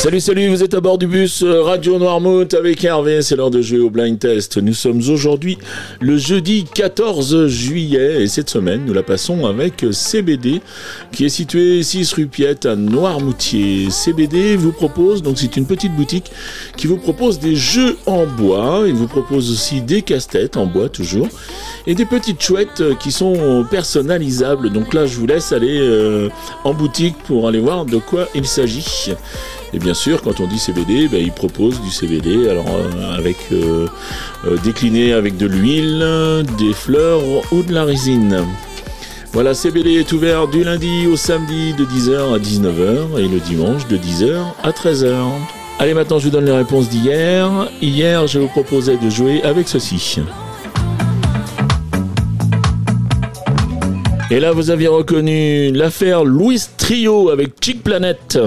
Salut, salut, vous êtes à bord du bus euh, Radio Noirmouth avec Hervé, c'est l'heure de jouer au blind test. Nous sommes aujourd'hui le jeudi 14 juillet et cette semaine nous la passons avec CBD qui est situé 6 rue Piette à Noirmoutier. CBD vous propose, donc c'est une petite boutique qui vous propose des jeux en bois, il vous propose aussi des casse-têtes en bois toujours et des petites chouettes qui sont personnalisables. Donc là je vous laisse aller euh, en boutique pour aller voir de quoi il s'agit. Et bien sûr, quand on dit CBD, ben, il propose du CBD, euh, avec euh, euh, décliné avec de l'huile, des fleurs ou de la résine. Voilà, CBD est ouvert du lundi au samedi de 10h à 19h et le dimanche de 10h à 13h. Allez, maintenant je vous donne les réponses d'hier. Hier, je vous proposais de jouer avec ceci. Et là, vous aviez reconnu l'affaire Louis Trio avec Chick Planet.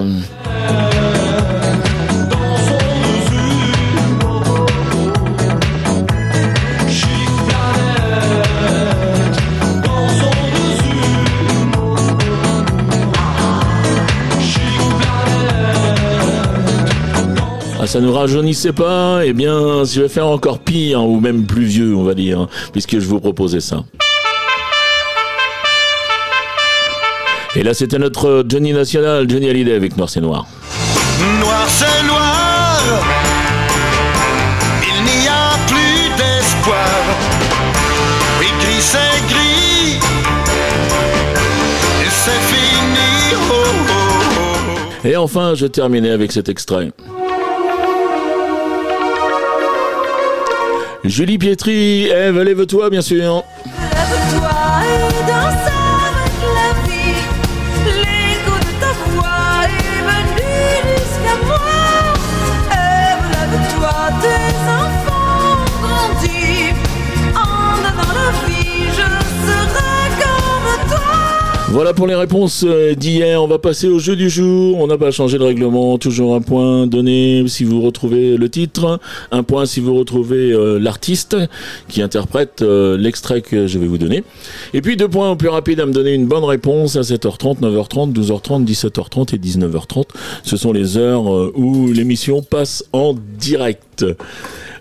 Ça nous rajeunissait pas, eh bien, je vais faire encore pire, ou même plus vieux, on va dire, puisque je vous proposais ça. Et là, c'était notre Johnny National, Johnny Hallyday avec Noir c'est Noir. Noir c'est noir, il n'y a plus d'espoir. Oui, gris c'est gris, et c'est fini. Oh, oh, oh. Et enfin, je terminais avec cet extrait. Julie Pietri, Eve, lève-toi, bien sûr. Voilà pour les réponses euh, d'hier. On va passer au jeu du jour. On n'a pas changé le règlement. Toujours un point donné si vous retrouvez le titre, un point si vous retrouvez euh, l'artiste qui interprète euh, l'extrait que je vais vous donner. Et puis deux points au plus rapide à me donner une bonne réponse à 7h30, 9h30, 12h30, 17h30 et 19h30. Ce sont les heures où l'émission passe en direct.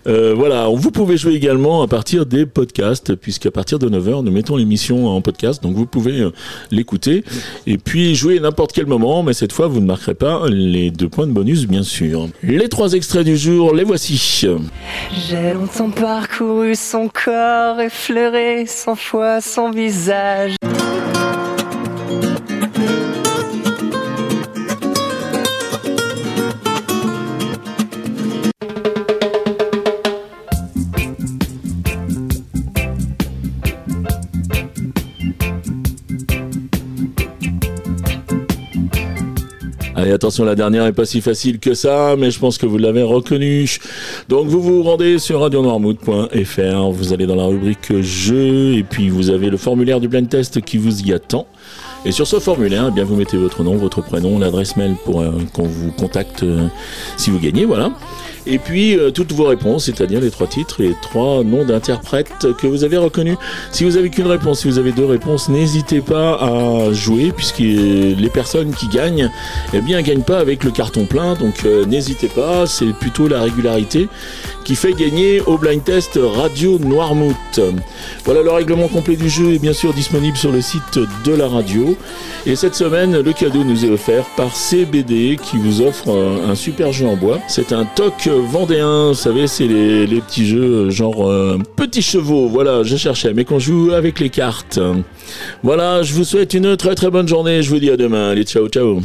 Euh, voilà, vous pouvez jouer également à partir des podcasts, puisqu'à partir de 9h, nous mettons l'émission en podcast, donc vous pouvez euh, l'écouter et puis jouer n'importe quel moment, mais cette fois, vous ne marquerez pas les deux points de bonus, bien sûr. Les trois extraits du jour, les voici. J'ai longtemps parcouru son corps, effleuré cent fois son visage. Allez, attention, la dernière est pas si facile que ça, mais je pense que vous l'avez reconnu. Donc, vous vous rendez sur radionoirmouth.fr, vous allez dans la rubrique jeux, et puis vous avez le formulaire du blind test qui vous y attend. Et sur ce formulaire, eh bien, vous mettez votre nom, votre prénom, l'adresse mail pour euh, qu'on vous contacte euh, si vous gagnez, voilà. Et puis euh, toutes vos réponses, c'est-à-dire les trois titres et les trois noms d'interprètes que vous avez reconnus. Si vous avez qu'une réponse, si vous avez deux réponses, n'hésitez pas à jouer puisque les personnes qui gagnent, eh bien, gagnent pas avec le carton plein. Donc n'hésitez pas, c'est plutôt la régularité qui fait gagner au blind test Radio Noirmouth. Voilà le règlement complet du jeu est bien sûr disponible sur le site de la radio. Et cette semaine, le cadeau nous est offert par CBD qui vous offre un, super jeu en bois. C'est un toc vendéen, vous savez, c'est les, les petits jeux genre euh, petits chevaux. Voilà, je cherchais, mais qu'on joue avec les cartes. Voilà, je vous souhaite une très très bonne journée. Je vous dis à demain. Allez, ciao, ciao.